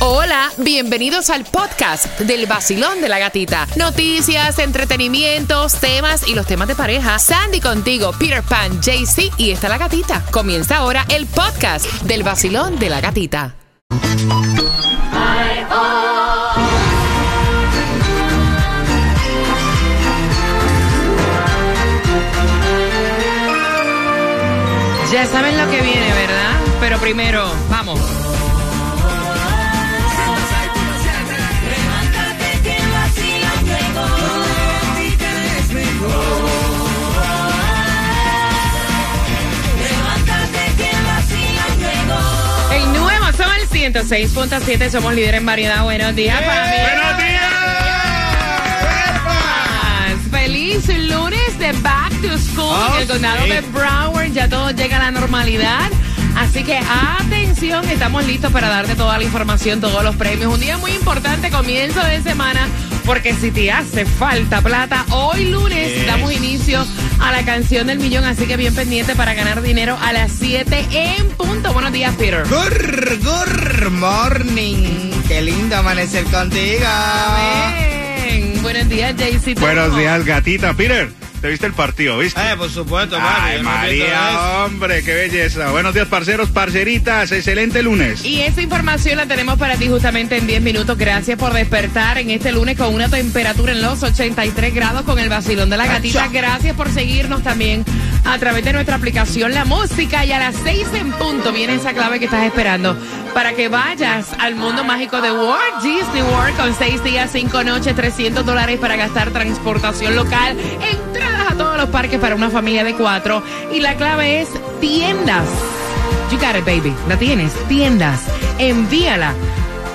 Hola, bienvenidos al podcast del vacilón de la gatita. Noticias, entretenimientos, temas y los temas de pareja. Sandy contigo, Peter Pan, JC y está la gatita. Comienza ahora el podcast del vacilón de la gatita. Ya saben lo que viene, ¿verdad? Pero primero, vamos. 106.7, somos líder en variedad. Buenos días, familia. ¡Buenos días! Feliz lunes de Back to School Oh, en el condado sí. de Broward. Ya todo llega a la normalidad. Así que atención, estamos listos para darte toda la información, todos los premios. Un día muy importante, comienzo de semana, porque si te hace falta plata, hoy lunes a la canción del millón, así que bien pendiente para ganar dinero a las 7 en punto. Buenos días, Peter. Good, good morning. Qué lindo amanecer contigo. Amén. Buenos días, JC. Buenos días, gatita. Peter, ¿te viste el partido, viste? Eh, por supuesto. Ay, María, hombre, qué belleza. Buenos días, parceros, parceritas. Excelente lunes. Y esa información la tenemos para ti justamente en 10 minutos. Gracias por despertar en este lunes con una temperatura en los 83 grados con el vacilón de la gatita. Gracias por seguirnos también a través de nuestra aplicación La Música. Y a las 6 en punto viene esa clave que estás esperando para que vayas al mundo mágico de Walt Disney World con 6 días, 5 noches, 300 dólares para gastar transportación local, todos los parques para una familia de cuatro. Y la clave es tiendas. You got it, baby. La tienes. Tiendas. Envíala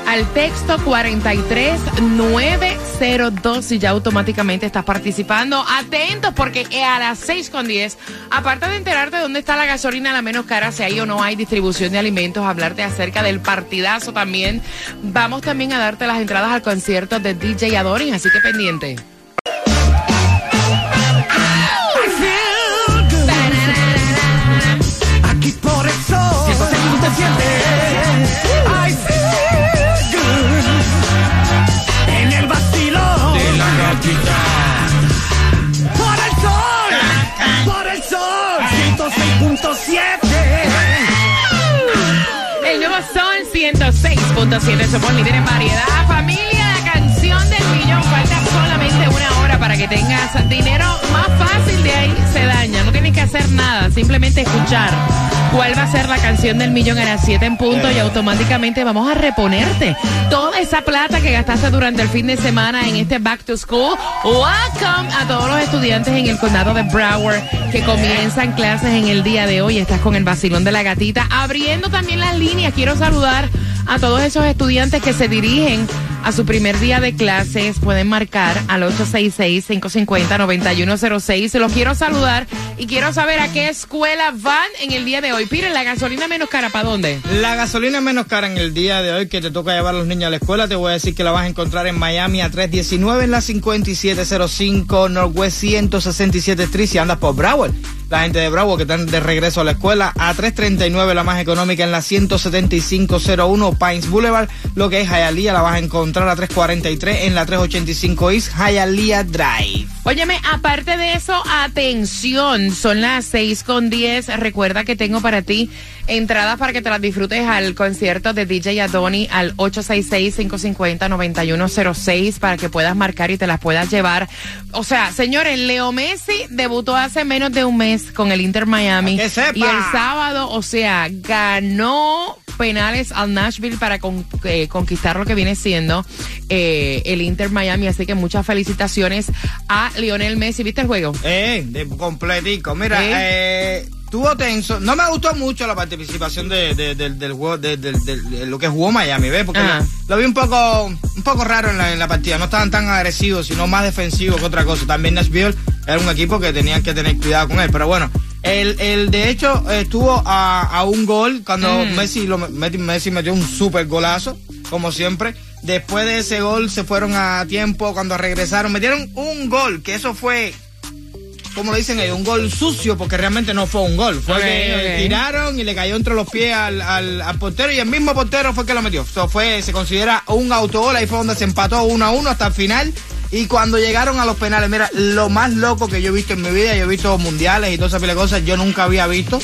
al texto 43902 y ya automáticamente estás participando. Atentos porque a las 6 con 10, aparte de enterarte de dónde está la gasolina la menos cara, si hay o no hay distribución de alimentos, hablarte acerca del partidazo también. Vamos también a darte las entradas al concierto de DJ Adorin, así que pendiente. El nuevo Sol 106.7. Somos líderes en variedad. Familia, la canción del millón. Falta hora para que tengas dinero más fácil de ahí. Se daña. No tienes que hacer nada. Simplemente escuchar cuál va a ser la canción del millón a las 7 en punto y automáticamente vamos a reponerte toda esa plata que gastaste durante el fin de semana en este Back to School. Welcome a todos los estudiantes en el condado de Broward que comienzan clases en el día de hoy. Estás con el vacilón de la gatita. Abriendo también las líneas. Quiero saludar a todos esos estudiantes que se dirigen a su primer día de clases. Pueden marcar al 866-550-9106. Se los quiero saludar y quiero saber a qué escuela van en el día de hoy. Pire, la gasolina menos cara, ¿para dónde? La gasolina menos cara en el día de hoy que te toca llevar a los niños a la escuela. Te voy a decir que la vas a encontrar en Miami a 319 en la 5705 Northwest 167 Street si andas por Broward. La gente de Broward que están de regreso a la escuela a 339 la más económica en la 17501 Pines Boulevard. Lo que es Hialeah la vas a encontrar a 343 en la 385 East Hialeah Drive. Óyeme, aparte de eso, atención, son las 6 con 10. Recuerda que tengo para ti entradas para que te las disfrutes al concierto de DJ Adoni al 866-550-9106 para que puedas marcar y te las puedas llevar. O sea, señores, Leo Messi debutó hace menos de un mes con el Inter Miami. Que sepa. Y el sábado, o sea, ganó penales al Nashville para con- eh, conquistar lo que viene siendo eh, el Inter Miami. Así que muchas felicitaciones a Lionel Messi. ¿Viste el juego? Eh, de completico. Mira, ¿Eh? Estuvo tenso. No me gustó mucho la participación de, de- del- del juego, de, del- del- de lo que jugó Miami, ¿ves? Porque lo, lo vi un poco, un poco raro en la, en la partida. No estaban tan agresivos, sino más defensivos que otra cosa. También Nashville era un equipo que tenían que tener cuidado con él. Pero bueno, el, el de hecho estuvo a, a un gol cuando Mm. Messi, lo, Messi, Messi metió un super golazo, como siempre. Después de ese gol se fueron a tiempo cuando regresaron. Metieron un gol, que eso fue como lo dicen ellos, un gol sucio, porque realmente no fue un gol. Fue Ok, que ok. tiraron y le cayó entre los pies al, al- al portero y el mismo portero fue el que lo metió. Fue, se considera un autogol, ahí fue donde se empató uno a uno hasta el final. Y cuando llegaron a los penales, mira, lo más loco que yo he visto en mi vida, yo he visto mundiales y todas esas cosas, yo nunca había visto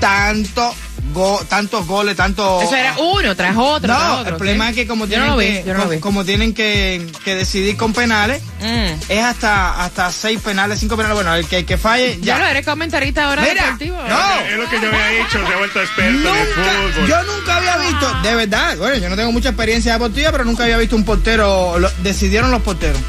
tanto go- tantos goles, tanto... Eso era uno tras otro. tras No, otro, el problema ¿sí? es que como tienen, no lo vi, que, no como tienen que, que decidir con penales, Mm. es hasta hasta seis penales, cinco penales. Bueno, el que, el que falle, Ya lo eres comentarista ahora Mira, deportivo. no. Es lo que yo había dicho, se ha vuelto experto en el Nunca, fútbol. yo nunca había visto, de verdad, bueno, yo no tengo mucha experiencia deportiva, pero nunca había visto un portero, lo- decidieron los porteros.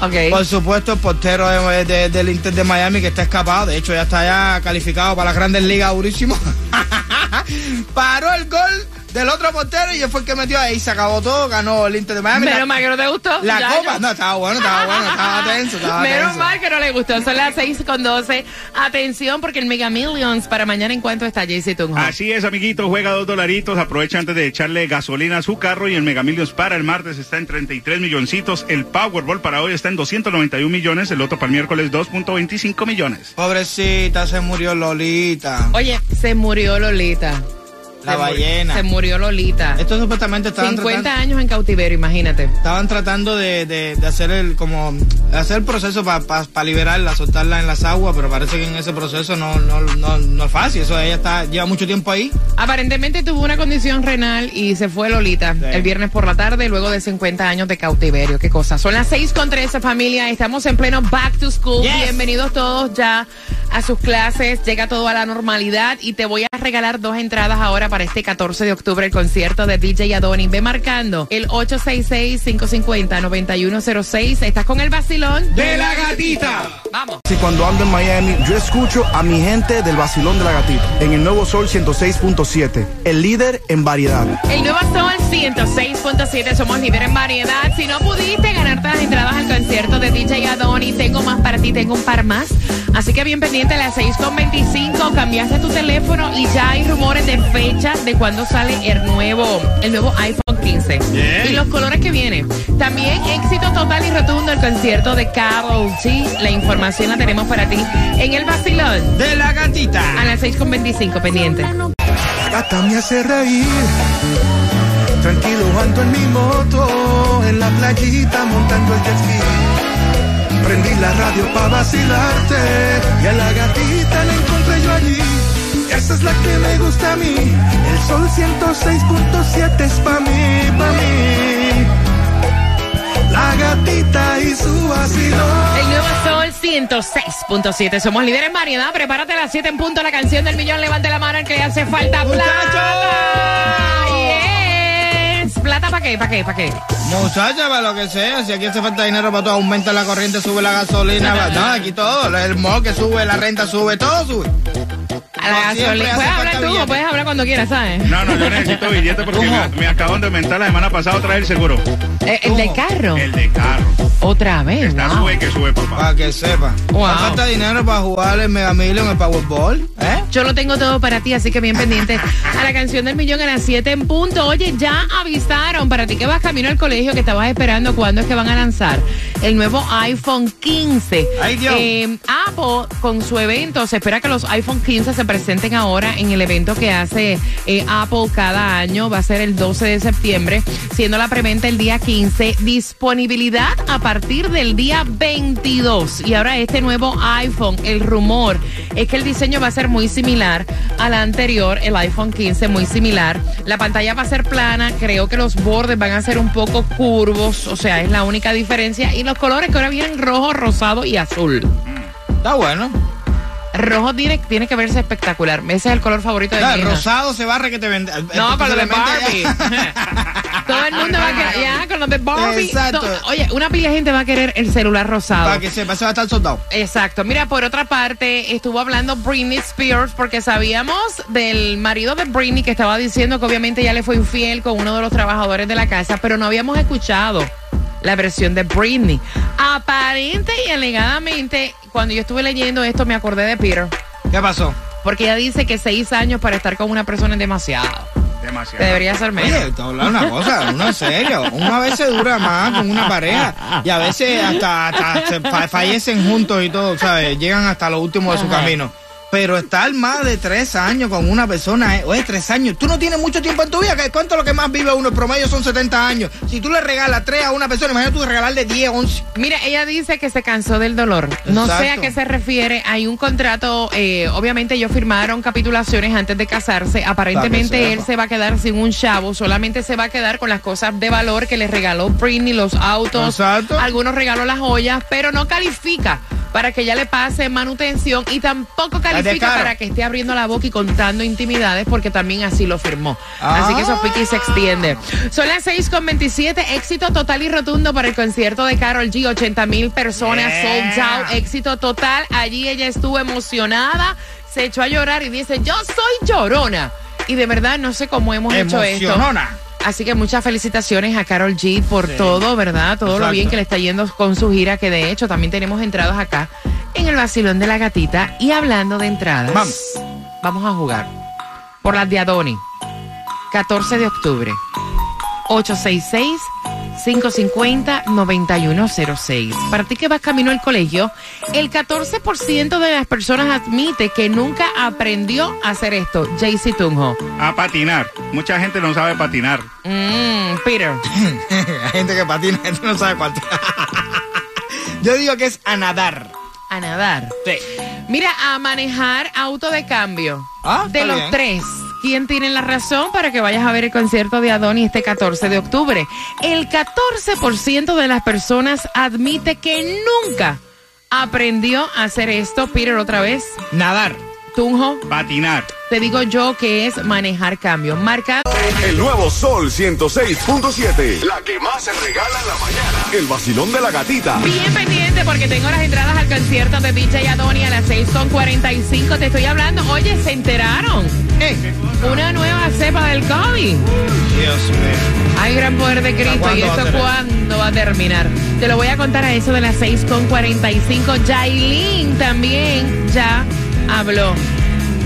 Ok. Por supuesto, el portero de- de- del Inter de Miami que está escapado, de hecho ya está ya calificado para las grandes ligas durísimo. Paró el gol del otro portero y él fue el que metió ahí, se acabó todo, ganó el Inter de Miami. Menos La- mal que no te gustó. La Ya, copa, yo- no, estaba bueno, estaba bueno, estaba tenso, estaba Menos tenso. mal que no le gustó. Son las 6 con 12. Atención, porque el Mega Millions para mañana en cuanto está JC Tunjo. Así es, amiguitos, juega dos dolaritos, aprovecha antes de echarle gasolina a su carro y el Mega Millions para el martes está en 33 milloncitos, el Powerball para hoy está en 291 millones, el otro para el miércoles 2.25 millones. Pobrecita, se murió Lolita. Oye, se murió Lolita. La Se ballena. Se murió Lolita. Esto supuestamente estaban 50 tratando, años en cautiverio, imagínate. estaban tratando de, de- de hacer el como hacer el proceso para liberarla, soltarla en las aguas, pero parece que en ese proceso no, no, no, no es fácil. Eso ella está, lleva mucho tiempo ahí. Aparentemente tuvo una condición renal y se fue Lolita Sí. el viernes por la tarde luego de 50 años de cautiverio. Qué cosa. Son las 6 con 13 familia. Estamos en pleno back to school. Yes. Bienvenidos todos ya a sus clases. Llega todo a la normalidad y te voy a regalar dos entradas ahora para este 14 de octubre el concierto de DJ Adoni. Ve marcando el 866-550-9106. Estás con el vacilón ¡De la gatita! Vamos. Si cuando ando en Miami, yo escucho a mi gente del vacilón de la gatita. En el nuevo Sol 106.7, el líder en variedad. El nuevo Sol 106.7, somos líder en variedad. Si no pudiste ganarte las entradas al concierto de DJ Adoni, tengo más para ti, tengo un par más. Así que bien pendiente a las 6.25, cambiaste tu teléfono y ya hay rumores de fecha de cuándo sale el nuevo, el nuevo iPhone 15. Bien. Y los colores que vienen. También éxito total y rotundo el concierto de Carol G. La información la tenemos para ti en el vacilón De la a gatita. las 6.25, pendiente. Gata me hace reír. Tranquilo ando en mi moto, en la playita montando el jet ski. Prendí la radio pa' vacilarte y a la gatita la encontré yo allí. Esa es la que me gusta a mí. El sol 106.7 es pa' mí, pa' mí. La gatita y su vacilón. El nuevo Sol 106.7. Somos líderes en variedad. Prepárate a las 7 en punto. La canción del millón. Levante la mano el que le hace falta plata. ¿Plata para qué? ¿Para qué? ¿Para qué? Muchacha, para lo que sea, si aquí hace falta dinero para todo, aumenta la corriente, sube la gasolina, no, aquí todo, el mall que sube, la renta sube, todo sube. A la gasolina. Puedes hablar tú o puedes hablar cuando quieras, ¿sabes? No, no, yo necesito billete porque me, me acaban de aumentar la semana pasada otra vez el seguro. Eh, el de carro. El de carro. Otra vez. Está wow. sube que sube, papá. Para que sepa. Wow. Falta dinero para jugar el Mega Million, el Powerball, ¿eh? Yo lo tengo todo para ti, así que bien pendiente a la canción del millón a las 7 en punto. Oye, ya avisaron para ti que vas camino al colegio, que estabas esperando cuándo es que van a lanzar el nuevo iPhone 15. Ay, Dios. Eh, Apple, con su evento, se espera que los iPhone 15 se presenten ahora en el evento que hace eh, Apple cada año. Va a ser el 12 de septiembre, siendo la preventa el día 15. Disponibilidad a partir del día 22. Y ahora este nuevo iPhone, el rumor es que el diseño va a ser muy similar al anterior, el iPhone 15, muy similar. La pantalla va a ser plana, creo que los bordes van a ser un poco curvos, o sea, es la única diferencia. Y los colores que ahora vienen rojo, rosado y azul. Está bueno. Rojo tiene, tiene que verse espectacular. Ese es el color favorito de Claro, mi hija. rosado se barre que te vende. No, con lo de Barbie. Todo el mundo va a querer, ya, con los de Barbie. Exacto. To- Oye, una pila de gente va a querer el celular rosado. Para que sepa, se va a estar soldado. Exacto. Mira, por otra parte, estuvo hablando Britney Spears porque sabíamos del marido de Britney que estaba diciendo que obviamente ya le fue infiel con uno de los trabajadores de la casa, pero no habíamos escuchado la versión de Britney. Aparente y alegadamente, cuando yo estuve leyendo esto, me acordé de Peter. ¿Qué pasó? Porque ella dice que seis años para estar con una persona es demasiado. demasiado. Te debería hacer menos. Oye, te voy a hablar una cosa, uno en serio. Uno a veces dura más con una pareja y a veces hasta, hasta se fallecen juntos y todo, ¿sabes? Llegan hasta lo último de su Ajá. camino. Pero estar más de tres años con una persona, eh, oye, tres años, tú no tienes mucho tiempo en tu vida, ¿qué- ¿cuánto es lo que más vive uno? El promedio son 70 años. Si tú le regalas tres a una persona, imagínate tú regalarle 10, 11. Mira, ella dice que se cansó del dolor. No sé a qué se refiere. Hay un contrato, eh, obviamente ellos firmaron capitulaciones antes de casarse. Aparentemente él se va a quedar sin un chavo, solamente se va a quedar con las cosas de valor que le regaló Britney, los autos, Exacto. algunos regaló las joyas, pero no califica para que ella le pase manutención y tampoco califica para que esté abriendo la boca y contando intimidades porque también así lo firmó. Ah. Así que eso Piqui se extiende. Son las 6 con 27. Éxito total y rotundo para el concierto de Carol G. 80 mil personas Yeah. sold out. Éxito total. Allí ella estuvo emocionada. Se echó a llorar y dice, yo soy llorona. Y de verdad no sé cómo hemos hecho esto. Así que muchas felicitaciones a Carol G por todo, ¿verdad? Todo lo bien que le está yendo con su gira, que de hecho también tenemos entradas acá en el vacilón de la gatita. Y hablando de entradas, Vamos. vamos a jugar por las de Adoni. 14 de octubre. 866-550-9106. Para ti que vas camino al colegio, el 14% de las personas admite que nunca aprendió a hacer esto. JC Tunjo. A patinar. Mucha gente no sabe patinar. Mm, Peter. Hay gente que patina, gente no sabe cuánto. Yo digo que es a nadar. A nadar. Sí. Mira, a manejar auto de cambio. Ah, de está los bien. tres, ¿quién tiene la razón para que vayas a ver el concierto de Adoni este 14 de octubre? El 14% de las personas admite que nunca aprendió a hacer esto. Peter, otra vez. Nadar. Tunjo, Patinar. te digo yo que es manejar cambio. Marca. El nuevo Sol 106.7. La que más se regala en la mañana. El vacilón de la gatita. Bien pendiente porque tengo las entradas al concierto de DJ Adoni a las 6.45. Te estoy hablando. Oye, se enteraron. Eh, Una nueva cepa del COVID. Dios mío. Hay gran poder de Cristo. ¿Cuándo ¿Y tener? cuándo va a terminar? Te lo voy a contar a eso de las 6.45. Yailin también ya habló.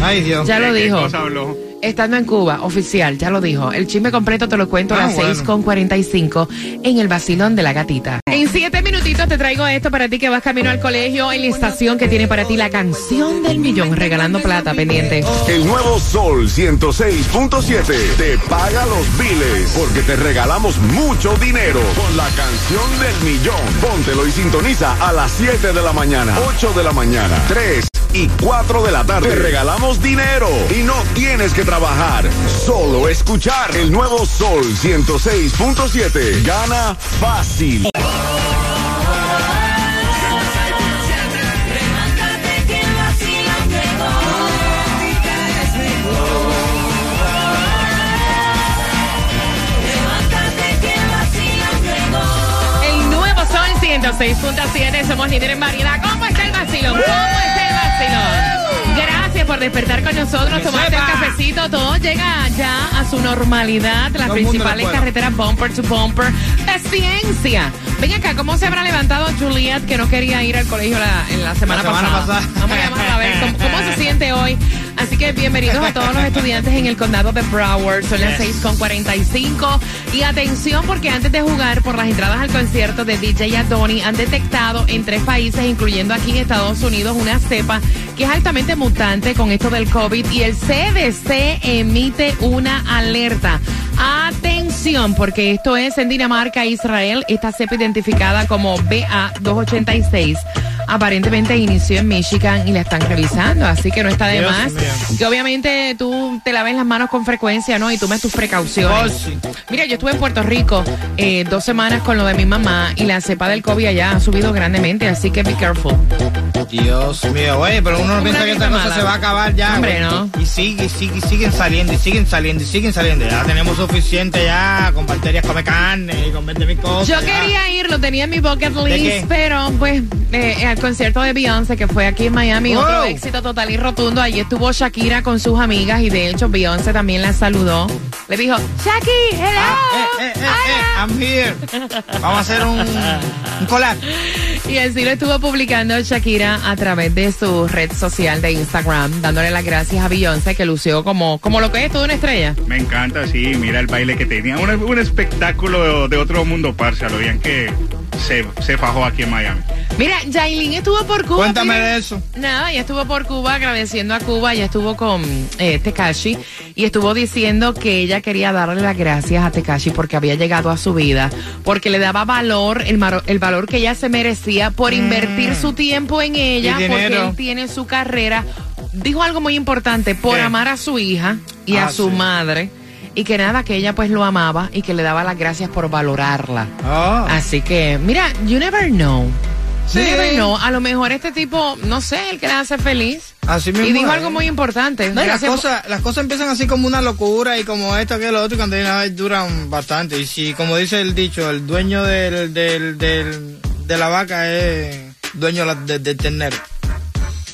Ay, Dios. Ya lo ¿De qué dijo. cosa habló? Estando en Cuba, oficial, ya lo dijo. El chisme completo te lo cuento a Ah, las bueno. 6.45 en el vacilón de la gatita. Siete minutitos te traigo esto para ti que vas camino al colegio en la estación que tiene para ti la canción del millón, regalando plata pendiente. El nuevo Sol 106.7 te paga los biles porque te regalamos mucho dinero con la canción del millón. Póntelo y sintoniza a las 7 de la mañana, 8 de la mañana, 3 y 4 de la tarde. Te regalamos dinero y no tienes que trabajar, solo escuchar el nuevo Sol 106.7. Gana fácil. 106.7, somos líderes en variedad. ¿Cómo está el vacilón? ¿Cómo está el vacilón? Gracias por despertar con nosotros, tomarte el cafecito. Todo llega ya a su normalidad. Las Todo principales carreteras bumper to bumper. La ciencia. Ven acá, ¿cómo se habrá levantado Juliet que no quería ir al colegio la, en la semana, La semana pasada? pasada. Vamos a llamarla a ver cómo, cómo se siente hoy. Así que bienvenidos a todos los estudiantes en el condado de Broward. Son las 6.45. Y atención porque antes de jugar por las entradas al concierto de DJ Adoni han detectado en tres países, incluyendo aquí en Estados Unidos, una cepa que es altamente mutante con esto del COVID y el CDC emite una alerta. Atención, porque esto es en Dinamarca, Israel, esta cepa identificada como BA286. Aparentemente inició en Michigan y la están revisando, así que no está de Dios más. Que obviamente tú te laves las manos con frecuencia, ¿no? Y tomes tus precauciones. Oh, sí. Mira, yo estuve en Puerto Rico eh, dos semanas con lo de mi mamá y la cepa del COVID allá ha subido grandemente, así que be careful. Dios mío, güey, pero uno piensa que esta cosa mala. se va a acabar ya. Hombre, no. Y sigue, y sigue, y siguen saliendo, y siguen saliendo, y siguen saliendo. Ya tenemos suficiente ya con bacterias, come carne y con 20 mil cosas. Yo ya. quería ir, lo tenía en mi bucket list, pero pues eh, al concierto de Beyoncé que fue aquí en Miami, Wow. otro éxito total y rotundo. Allí estuvo Shakira con sus amigas y de hecho Beyoncé también la saludó. Le dijo, Shaki, hello. Ah, eh, eh, eh, eh, hola". I'm here. Vamos a hacer un, un collab. Y así lo estuvo publicando Shakira a través de su red social de Instagram, dándole las gracias a Beyoncé, que lució como, como lo que es toda una estrella. Me encanta, sí, mira el baile que tenía. Un, un espectáculo de, otro mundo, parce. Lo bien que se, se fajó aquí en Miami. Mira, Jailin estuvo por Cuba. Cuéntame de eso. Nada, ella estuvo por Cuba agradeciendo a Cuba, ella estuvo con eh, Tekashi y estuvo diciendo que ella quería darle las gracias a Tekashi porque había llegado a su vida, porque le daba valor, el, maro- el valor que ella se merecía por invertir su tiempo en ella, Mm. Porque él tiene su carrera. Dijo algo muy importante, por ¿Qué? amar a su hija y a Ah, su sí. madre. Y que nada, que ella pues lo amaba y que le daba las gracias por valorarla. Oh. Así que, mira, you never know. Sí. You never know. A lo mejor este tipo, no sé, el que la hace feliz. Así mismo Y dijo algo muy importante. No, las, cosas, las cosas empiezan así como una locura y como esto, que lo otro, y cuando ver duran bastante. Y si, como dice el dicho, el dueño del, del, del- de la vaca es dueño de la- de- del ternero.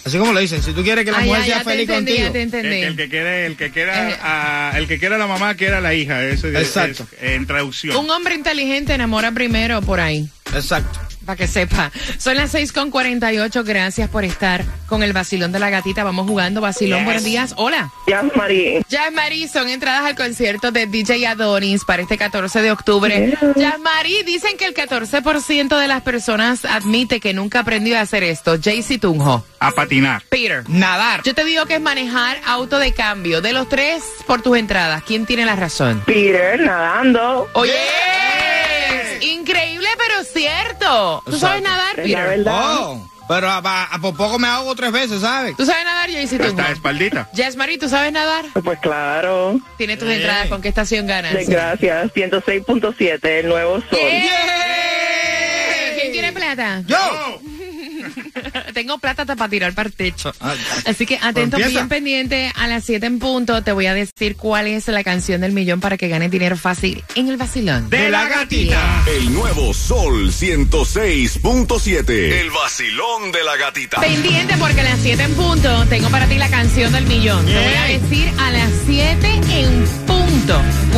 Así como lo dicen, si tú quieres que la Ah, mujer ya, sea ya feliz entendí, contigo. ya te El, entendí. el que quiere, el que quiera, Eh. a- el que quiera la mamá, quiera la hija. Eso es- Exacto. es- en traducción. Un hombre inteligente enamora primero por ahí. Exacto. Para que sepa. Son las 6 con 48. Gracias por estar con el vacilón de la gatita. Vamos jugando. Vacilón, buenos días. Hola. Ya, Marí. Jazz Marie, son entradas al concierto de DJ Adonis para este 14 de octubre. Jazz Marie, dicen que el 14% de las personas admite que nunca aprendió a hacer esto. Jaycee Tunjo. A patinar. Peter. Nadar. Yo te digo que es manejar auto de cambio. De los tres, por tus entradas, ¿quién tiene la razón? Peter nadando. Oye, increíble cierto. ¿Tú sabes nadar, Es la Peter? verdad. Oh, pero a, a- a por poco me hago tres veces, ¿sabes? ¿Tú sabes nadar, Jaycee? Hasta espaldita. Jazz Marie, ¿tú sabes nadar? Pues claro. Tienes tus entradas. ¿Con qué estación ganas? Gracias. 106.7, el nuevo sol. ¡Yeah! ¿Quién tiene plata? ¡Yo! Tengo plata hasta para tirar para el techo. Ah, Así que atento, Pues empieza. bien pendiente. A las 7 en punto te voy a decir cuál es la canción del millón para que ganes dinero fácil en el vacilón. De la gatita. El nuevo Sol 106.7. El vacilón de la gatita. Pendiente porque a las 7 en punto tengo para ti la canción del millón. Te voy a decir a las 7 en punto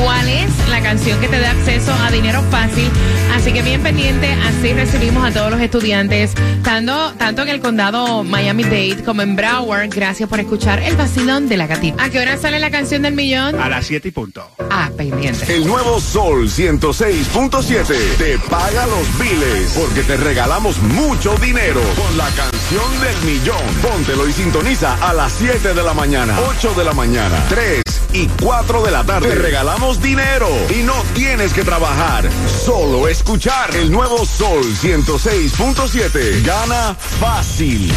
cuál es la canción que te da acceso a dinero fácil. Así que bien pendiente, así recibimos a todos los estudiantes, tanto, tanto en el condado Miami-Dade como en Broward. Gracias por escuchar el vacilón de la gatita. ¿A qué hora sale la canción del millón? A las 7 y punto. Ah, pendiente. El nuevo Sol 106.7 te paga los biles porque te regalamos mucho dinero con la del millón. Póntelo y sintoniza a las 7 de la mañana, 8 de la mañana, 3 y 4 de la tarde. Te regalamos dinero y no tienes que trabajar, solo escuchar el nuevo Sol 106.7. Gana fácil.